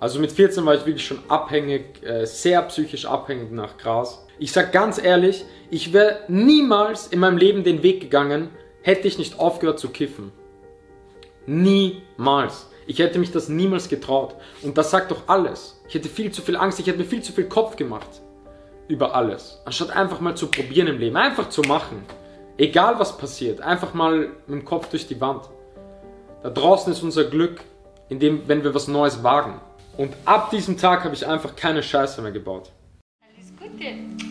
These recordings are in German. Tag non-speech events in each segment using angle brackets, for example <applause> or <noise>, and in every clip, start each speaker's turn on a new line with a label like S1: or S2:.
S1: Also mit 14 war ich wirklich schon abhängig, äh, sehr psychisch abhängig nach Gras. Ich sag ganz ehrlich, ich wäre niemals in meinem Leben den Weg gegangen, hätte ich nicht aufgehört zu kiffen. Niemals. Ich hätte mich das niemals getraut. Und das sagt doch alles. Ich hätte viel zu viel Angst, ich hätte mir viel zu viel Kopf gemacht über alles. Anstatt einfach mal zu probieren im Leben, einfach zu machen. Egal was passiert, einfach mal mit dem Kopf durch die Wand. Da draußen ist unser Glück, indem, wenn wir was Neues wagen. Und ab diesem Tag habe ich einfach keine Scheiße mehr gebaut.
S2: Alles Gute.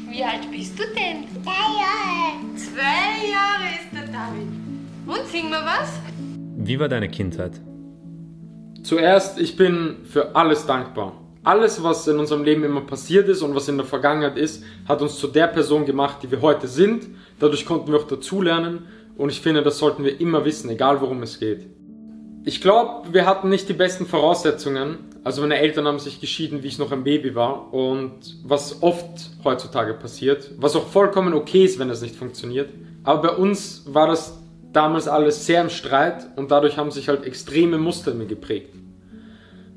S2: Wie alt bist du denn?
S3: Drei Jahre.
S2: Zwei Jahre ist der David. Und sing mal was?
S4: Wie war deine Kindheit?
S1: Zuerst, ich bin für alles dankbar. Alles, was in unserem Leben immer passiert ist und was in der Vergangenheit ist, hat uns zu der Person gemacht, die wir heute sind. Dadurch konnten wir auch dazulernen und ich finde, das sollten wir immer wissen, egal worum es geht. Ich glaube, wir hatten nicht die besten Voraussetzungen. Also meine Eltern haben sich geschieden, wie ich noch ein Baby war und was oft heutzutage passiert, was auch vollkommen okay ist, wenn es nicht funktioniert. Aber bei uns war das damals alles sehr im Streit und dadurch haben sich halt extreme Muster in mir geprägt.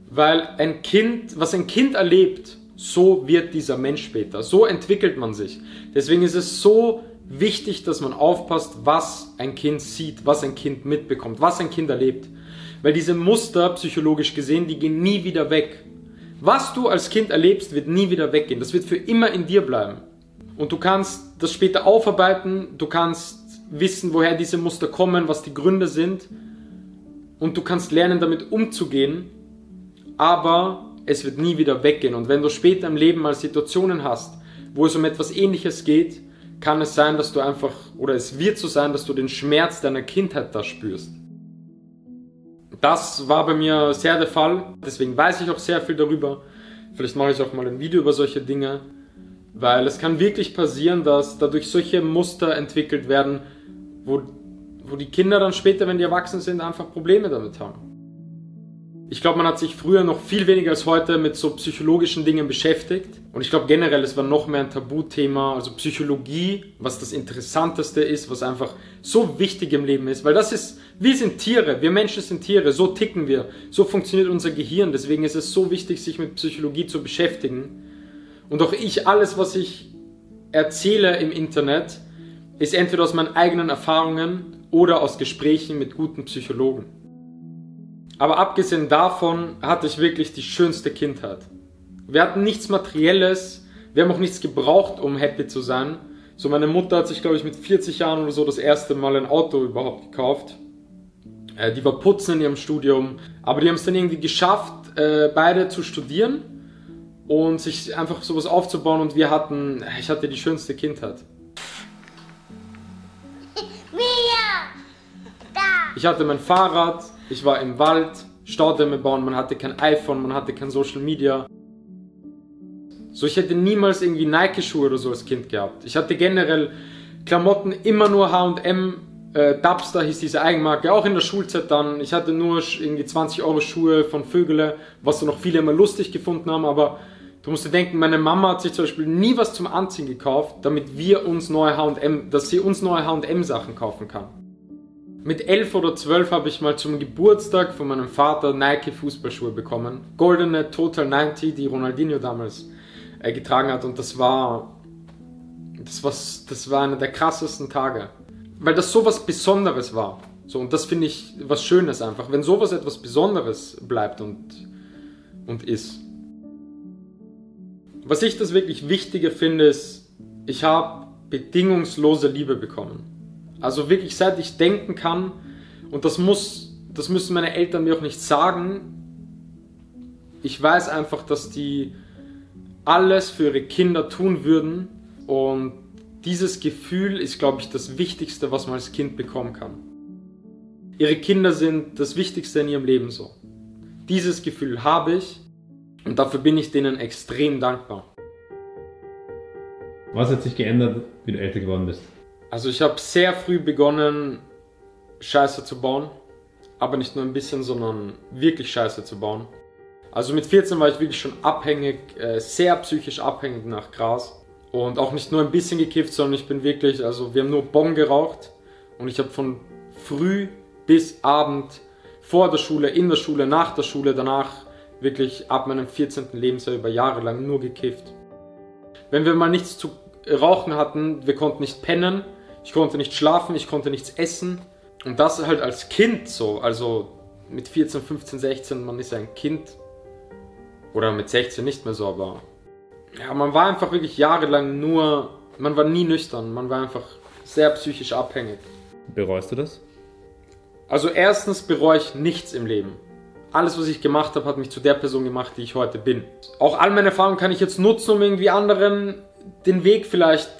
S1: Weil ein Kind, was ein Kind erlebt, so wird dieser Mensch später. So entwickelt man sich. Deswegen ist es so wichtig, dass man aufpasst, was ein Kind sieht, was ein Kind mitbekommt, was ein Kind erlebt. Weil diese Muster, psychologisch gesehen, die gehen nie wieder weg. Was du als Kind erlebst, wird nie wieder weggehen. Das wird für immer in dir bleiben. Und du kannst das später aufarbeiten, du kannst wissen, woher diese Muster kommen, was die Gründe sind. Und du kannst lernen, damit umzugehen. Aber es wird nie wieder weggehen. Und wenn du später im Leben mal Situationen hast, wo es um etwas Ähnliches geht, kann es sein, dass du einfach, oder es wird so sein, dass du den Schmerz deiner Kindheit da spürst. Das war bei mir sehr der Fall. Deswegen weiß ich auch sehr viel darüber. Vielleicht mache ich auch mal ein Video über solche Dinge. Weil es kann wirklich passieren, dass dadurch solche Muster entwickelt werden, wo, wo die Kinder dann später, wenn die erwachsen sind, einfach Probleme damit haben. Ich glaube, man hat sich früher noch viel weniger als heute mit so psychologischen Dingen beschäftigt. Und ich glaube generell, es war noch mehr ein Tabuthema. Also Psychologie, was das Interessanteste ist, was einfach so wichtig im Leben ist. Weil das ist, wir sind Tiere, wir Menschen sind Tiere, so ticken wir, so funktioniert unser Gehirn. Deswegen ist es so wichtig, sich mit Psychologie zu beschäftigen. Und auch ich, alles, was ich erzähle im Internet, ist entweder aus meinen eigenen Erfahrungen oder aus Gesprächen mit guten Psychologen. Aber abgesehen davon hatte ich wirklich die schönste Kindheit. Wir hatten nichts Materielles, wir haben auch nichts gebraucht, um happy zu sein. So meine Mutter hat sich, glaube ich, mit 40 Jahren oder so das erste Mal ein Auto überhaupt gekauft. Äh, die war putzen in ihrem Studium, aber die haben es dann irgendwie geschafft, äh, beide zu studieren und sich einfach sowas aufzubauen und wir hatten, ich hatte die schönste Kindheit. <laughs> Ich hatte mein Fahrrad, ich war im Wald, Staudämme bauen, man hatte kein iPhone, man hatte kein Social Media. So, ich hätte niemals irgendwie Nike-Schuhe oder so als Kind gehabt. Ich hatte generell Klamotten immer nur H&M, äh, Dubster hieß diese Eigenmarke, auch in der Schulzeit dann. Ich hatte nur irgendwie 20 Euro Schuhe von Vögele, was dann noch viele immer lustig gefunden haben, aber du musst dir denken, meine Mama hat sich zum Beispiel nie was zum Anziehen gekauft, damit wir uns neue H&M, dass sie uns neue H&M Sachen kaufen kann. Mit elf oder zwölf habe ich mal zum Geburtstag von meinem Vater Nike Fußballschuhe bekommen. Goldene Total 90, die Ronaldinho damals äh, getragen hat. Und das war, das, war, das war einer der krassesten Tage. Weil das so was Besonderes war. So, und das finde ich was Schönes einfach. Wenn sowas etwas Besonderes bleibt und, und ist. Was ich das wirklich Wichtige finde, ist, ich habe bedingungslose Liebe bekommen. Also wirklich seit ich denken kann, und das muss, das müssen meine Eltern mir auch nicht sagen. Ich weiß einfach, dass die alles für ihre Kinder tun würden und dieses Gefühl ist, glaube ich, das Wichtigste, was man als Kind bekommen kann. Ihre Kinder sind das Wichtigste in ihrem Leben so. Dieses Gefühl habe ich und dafür bin ich denen extrem dankbar.
S4: Was hat sich geändert, wie du älter geworden bist?
S1: Also ich habe sehr früh begonnen, Scheiße zu bauen. Aber nicht nur ein bisschen, sondern wirklich Scheiße zu bauen. Also mit 14 war ich wirklich schon abhängig, äh, sehr psychisch abhängig nach Gras. Und auch nicht nur ein bisschen gekifft, sondern ich bin wirklich, also wir haben nur Bon geraucht. Und ich habe von früh bis Abend vor der Schule, in der Schule, nach der Schule, danach wirklich ab meinem 14. Lebensjahr über Jahre lang nur gekifft. Wenn wir mal nichts zu rauchen hatten, wir konnten nicht pennen, ich konnte nicht schlafen, ich konnte nichts essen. Und das halt als Kind so, also mit 14, 15, 16, man ist ja ein Kind. Oder mit 16 nicht mehr so, aber ja, man war einfach wirklich jahrelang nur, man war nie nüchtern, man war einfach sehr psychisch abhängig.
S4: Bereust du das?
S1: Also erstens bereue ich nichts im Leben. Alles, was ich gemacht habe, hat mich zu der Person gemacht, die ich heute bin. Auch all meine Erfahrungen kann ich jetzt nutzen, um irgendwie anderen den Weg vielleicht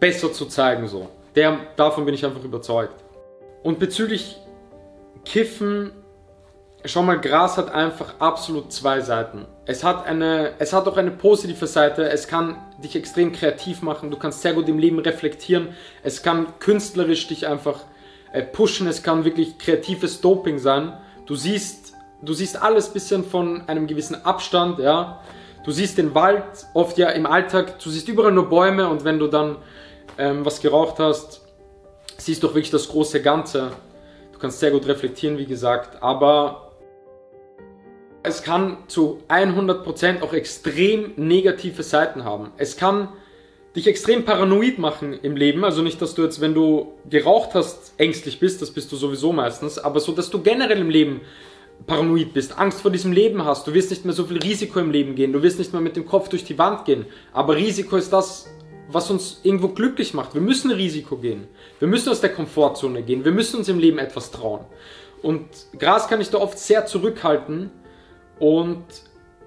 S1: besser zu zeigen. So. Der, davon bin ich einfach überzeugt. Und bezüglich Kiffen, schau mal, Gras hat einfach absolut zwei Seiten. Es hat eine, es hat auch eine positive Seite. Es kann dich extrem kreativ machen. Du kannst sehr gut im Leben reflektieren. Es kann künstlerisch dich einfach äh, pushen. Es kann wirklich kreatives Doping sein. Du siehst, du siehst alles bisschen von einem gewissen Abstand, ja. Du siehst den Wald oft ja im Alltag. Du siehst überall nur Bäume und wenn du dann ähm, was geraucht hast, siehst du auch wirklich das große Ganze. Du kannst sehr gut reflektieren, wie gesagt, aber es kann zu 100% auch extrem negative Seiten haben. Es kann dich extrem paranoid machen im Leben. Also nicht, dass du jetzt, wenn du geraucht hast, ängstlich bist, das bist du sowieso meistens, aber so, dass du generell im Leben paranoid bist, Angst vor diesem Leben hast, du wirst nicht mehr so viel Risiko im Leben gehen, du wirst nicht mehr mit dem Kopf durch die Wand gehen. Aber Risiko ist das, was uns irgendwo glücklich macht. Wir müssen Risiko gehen. Wir müssen aus der Komfortzone gehen. Wir müssen uns im Leben etwas trauen. Und Gras kann ich da oft sehr zurückhalten, und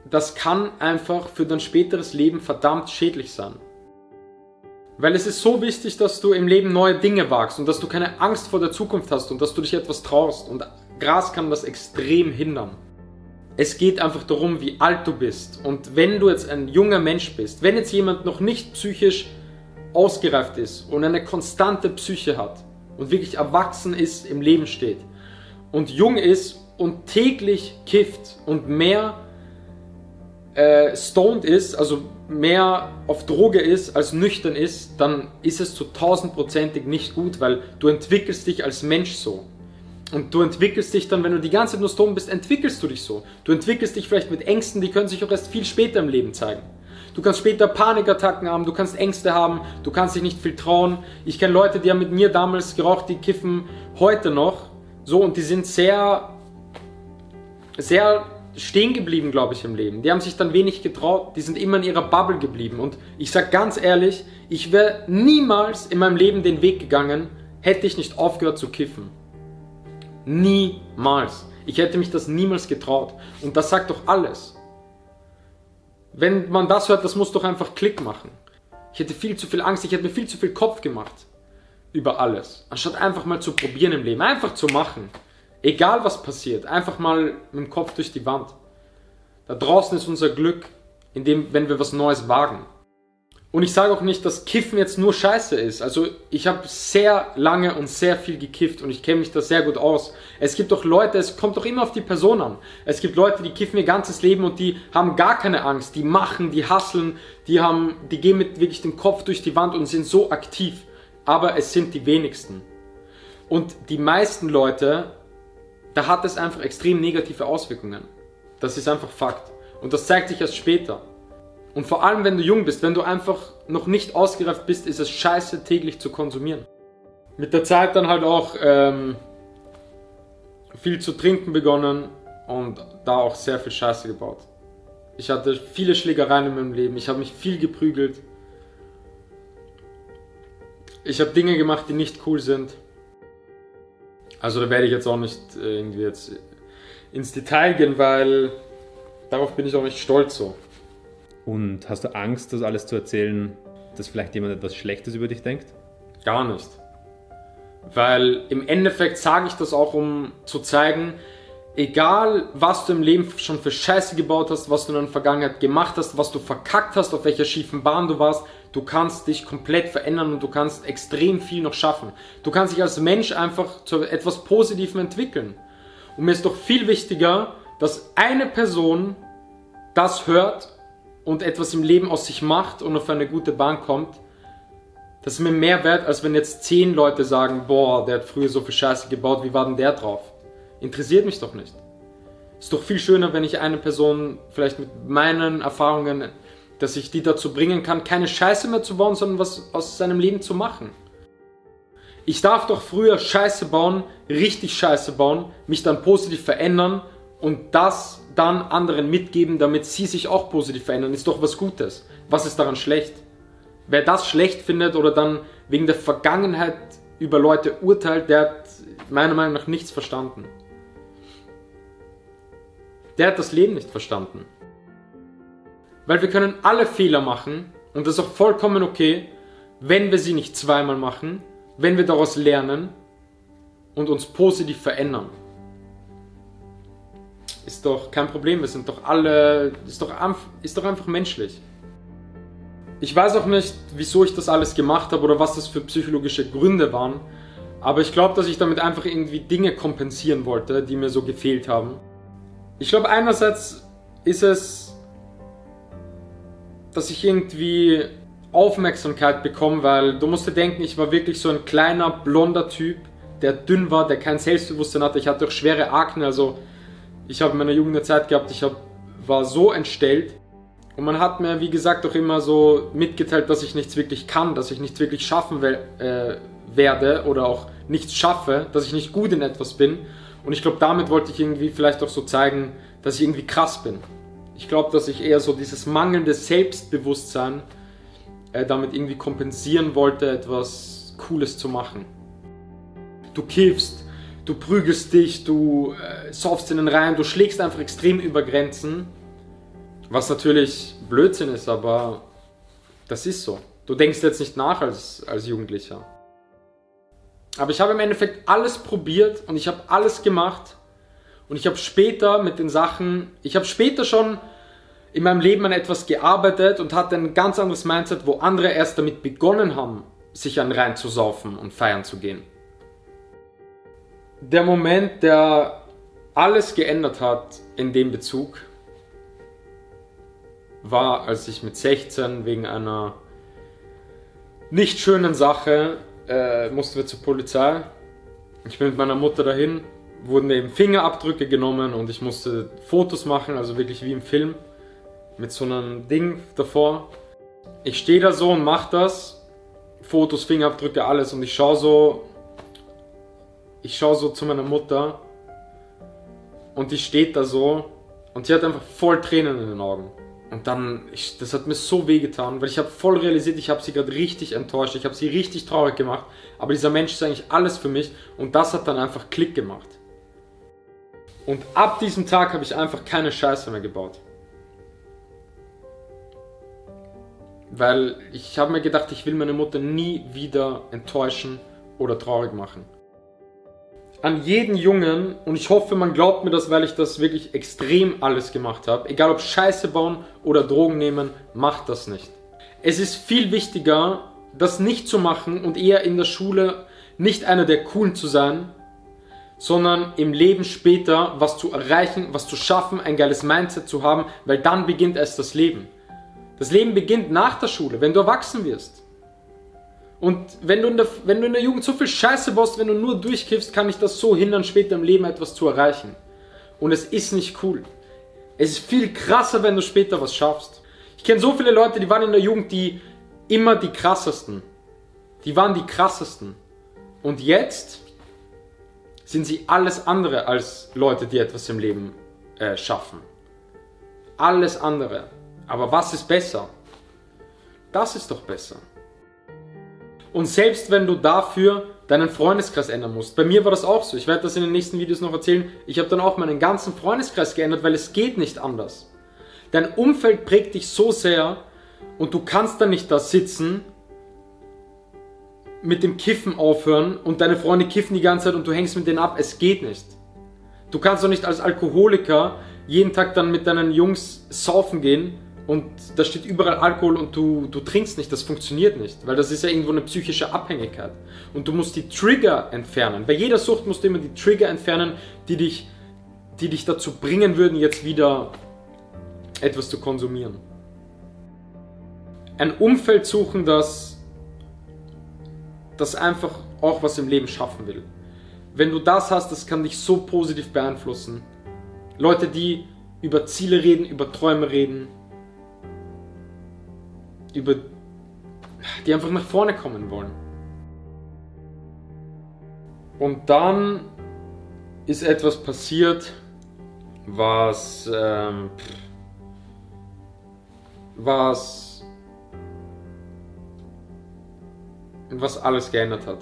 S1: das kann einfach für dein späteres Leben verdammt schädlich sein. Weil es ist so wichtig, dass du im Leben neue Dinge wagst und dass du keine Angst vor der Zukunft hast und dass du dich etwas traust. Und Gras kann das extrem hindern. Es geht einfach darum, wie alt du bist. Und wenn du jetzt ein junger Mensch bist, wenn jetzt jemand noch nicht psychisch ausgereift ist und eine konstante Psyche hat und wirklich erwachsen ist, im Leben steht und jung ist und täglich kifft und mehr äh, stoned ist, also mehr auf Droge ist als nüchtern ist, dann ist es zu tausendprozentig nicht gut, weil du entwickelst dich als Mensch so. Und du entwickelst dich dann, wenn du die ganze Zeit nur stoned bist, entwickelst du dich so. Du entwickelst dich vielleicht mit Ängsten, die können sich auch erst viel später im Leben zeigen. Du kannst später Panikattacken haben, du kannst Ängste haben, du kannst dich nicht viel trauen. Ich kenne Leute, die haben mit mir damals geraucht, die kiffen heute noch. So, und die sind sehr sehr stehen geblieben, glaube ich, im Leben. Die haben sich dann wenig getraut, die sind immer in ihrer Bubble geblieben. Und ich sage ganz ehrlich, ich wäre niemals in meinem Leben den Weg gegangen, hätte ich nicht aufgehört zu kiffen. Niemals. Ich hätte mich das niemals getraut. Und das sagt doch alles. Wenn man das hört, das muss doch einfach Klick machen. Ich hätte viel zu viel Angst, ich hätte mir viel zu viel Kopf gemacht über alles. Anstatt einfach mal zu probieren im Leben, einfach zu machen. Egal was passiert, einfach mal mit dem Kopf durch die Wand. Da draußen ist unser Glück, indem, wenn wir was Neues wagen. Und ich sage auch nicht, dass Kiffen jetzt nur Scheiße ist. Also ich habe sehr lange und sehr viel gekifft und ich kenne mich da sehr gut aus. Es gibt doch Leute, es kommt doch immer auf die Person an. Es gibt Leute, die kiffen ihr ganzes Leben und die haben gar keine Angst. Die machen, die hasseln, die haben, die gehen mit wirklich dem Kopf durch die Wand und sind so aktiv. Aber es sind die wenigsten. Und die meisten Leute da hat es einfach extrem negative Auswirkungen. Das ist einfach Fakt. Und das zeigt sich erst später. Und vor allem, wenn du jung bist, wenn du einfach noch nicht ausgereift bist, ist es scheiße, täglich zu konsumieren. Mit der Zeit dann halt auch ähm, viel zu trinken begonnen und da auch sehr viel Scheiße gebaut. Ich hatte viele Schlägereien in meinem Leben, ich habe mich viel geprügelt. Ich habe Dinge gemacht, die nicht cool sind. Also da werde ich jetzt auch nicht äh, irgendwie jetzt ins Detail gehen, weil darauf bin ich auch nicht stolz so.
S4: Und hast du Angst, das alles zu erzählen, dass vielleicht jemand etwas Schlechtes über dich denkt?
S1: Gar nicht. Weil im Endeffekt sage ich das auch, um zu zeigen, egal was du im Leben schon für Scheiße gebaut hast, was du in der Vergangenheit gemacht hast, was du verkackt hast, auf welcher schiefen Bahn du warst, du kannst dich komplett verändern und du kannst extrem viel noch schaffen. Du kannst dich als Mensch einfach zu etwas Positivem entwickeln. Und mir ist doch viel wichtiger, dass eine Person das hört und etwas im Leben aus sich macht und auf eine gute Bahn kommt. Das ist mir mehr wert, als wenn jetzt zehn Leute sagen, boah, der hat früher so viel Scheiße gebaut, wie war denn der drauf? Interessiert mich doch nicht. Ist doch viel schöner, wenn ich eine Person vielleicht mit meinen Erfahrungen, dass ich die dazu bringen kann, keine Scheiße mehr zu bauen, sondern was aus seinem Leben zu machen. Ich darf doch früher Scheiße bauen, richtig Scheiße bauen, mich dann positiv verändern und das dann anderen mitgeben, damit sie sich auch positiv verändern. Ist doch was Gutes. Was ist daran schlecht? Wer das schlecht findet oder dann wegen der Vergangenheit über Leute urteilt, der hat meiner Meinung nach nichts verstanden. Der hat das Leben nicht verstanden. Weil wir können alle Fehler machen und das ist auch vollkommen okay, wenn wir sie nicht zweimal machen, wenn wir daraus lernen und uns positiv verändern. Ist doch kein Problem, wir sind doch alle, ist doch, ist doch einfach menschlich. Ich weiß auch nicht, wieso ich das alles gemacht habe oder was das für psychologische Gründe waren, aber ich glaube, dass ich damit einfach irgendwie Dinge kompensieren wollte, die mir so gefehlt haben. Ich glaube, einerseits ist es, dass ich irgendwie Aufmerksamkeit bekomme, weil du musst dir denken, ich war wirklich so ein kleiner, blonder Typ, der dünn war, der kein Selbstbewusstsein hatte. Ich hatte auch schwere Akne, also ich habe in meiner Jugend eine Zeit gehabt, ich hab, war so entstellt. Und man hat mir, wie gesagt, auch immer so mitgeteilt, dass ich nichts wirklich kann, dass ich nichts wirklich schaffen will, äh, werde oder auch nichts schaffe, dass ich nicht gut in etwas bin. Und ich glaube, damit wollte ich irgendwie vielleicht auch so zeigen, dass ich irgendwie krass bin. Ich glaube, dass ich eher so dieses mangelnde Selbstbewusstsein äh, damit irgendwie kompensieren wollte, etwas Cooles zu machen. Du kiffst, du prügelst dich, du äh, saufst in den Reihen, du schlägst einfach extrem über Grenzen. Was natürlich Blödsinn ist, aber das ist so. Du denkst jetzt nicht nach als, als Jugendlicher. Aber ich habe im Endeffekt alles probiert und ich habe alles gemacht. Und ich habe später mit den Sachen, ich habe später schon in meinem Leben an etwas gearbeitet und hatte ein ganz anderes Mindset, wo andere erst damit begonnen haben, sich an rein zu saufen und feiern zu gehen. Der Moment, der alles geändert hat in dem Bezug, war, als ich mit 16 wegen einer nicht schönen Sache äh, mussten wir zur Polizei. Ich bin mit meiner Mutter dahin, wurden eben Fingerabdrücke genommen und ich musste Fotos machen, also wirklich wie im Film, mit so einem Ding davor. Ich stehe da so und mache das, Fotos, Fingerabdrücke, alles und ich schaue so, ich schaue so zu meiner Mutter und die steht da so und sie hat einfach voll Tränen in den Augen. Und dann, ich, das hat mir so weh getan, weil ich habe voll realisiert, ich habe sie gerade richtig enttäuscht, ich habe sie richtig traurig gemacht, aber dieser Mensch ist eigentlich alles für mich und das hat dann einfach Klick gemacht. Und ab diesem Tag habe ich einfach keine Scheiße mehr gebaut. Weil ich habe mir gedacht, ich will meine Mutter nie wieder enttäuschen oder traurig machen an jeden Jungen, und ich hoffe, man glaubt mir das, weil ich das wirklich extrem alles gemacht habe, egal ob Scheiße bauen oder Drogen nehmen, macht das nicht. Es ist viel wichtiger, das nicht zu machen und eher in der Schule nicht einer der Coolen zu sein, sondern im Leben später was zu erreichen, was zu schaffen, ein geiles Mindset zu haben, weil dann beginnt erst das Leben. Das Leben beginnt nach der Schule, wenn du erwachsen wirst. Und wenn du, in der, wenn du in der Jugend so viel Scheiße baust, wenn du nur durchkiffst, kann ich das so hindern, später im Leben etwas zu erreichen. Und es ist nicht cool. Es ist viel krasser, wenn du später was schaffst. Ich kenne so viele Leute, die waren in der Jugend die immer die krassesten. Die waren die krassesten. Und jetzt sind sie alles andere als Leute, die etwas im Leben äh, schaffen. Alles andere. Aber was ist besser? Das ist doch besser. Und selbst wenn du dafür deinen Freundeskreis ändern musst. Bei mir war das auch so. Ich werde das in den nächsten Videos noch erzählen. Ich habe dann auch meinen ganzen Freundeskreis geändert, weil es geht nicht anders. Dein Umfeld prägt dich so sehr und du kannst dann nicht da sitzen, mit dem Kiffen aufhören und deine Freunde kiffen die ganze Zeit und du hängst mit denen ab. Es geht nicht. Du kannst doch nicht als Alkoholiker jeden Tag dann mit deinen Jungs saufen gehen und da steht überall Alkohol und du, du trinkst nicht, das funktioniert nicht, weil das ist ja irgendwo eine psychische Abhängigkeit. Und du musst die Trigger entfernen. Bei jeder Sucht musst du immer die Trigger entfernen, die dich, die dich dazu bringen würden, jetzt wieder etwas zu konsumieren. Ein Umfeld suchen, das, das einfach auch was im Leben schaffen will. Wenn du das hast, das kann dich so positiv beeinflussen. Leute, die über Ziele reden, über Träume reden, über die einfach nach vorne kommen wollen. Und dann ist etwas passiert, was, ähm, was, was alles geändert hat.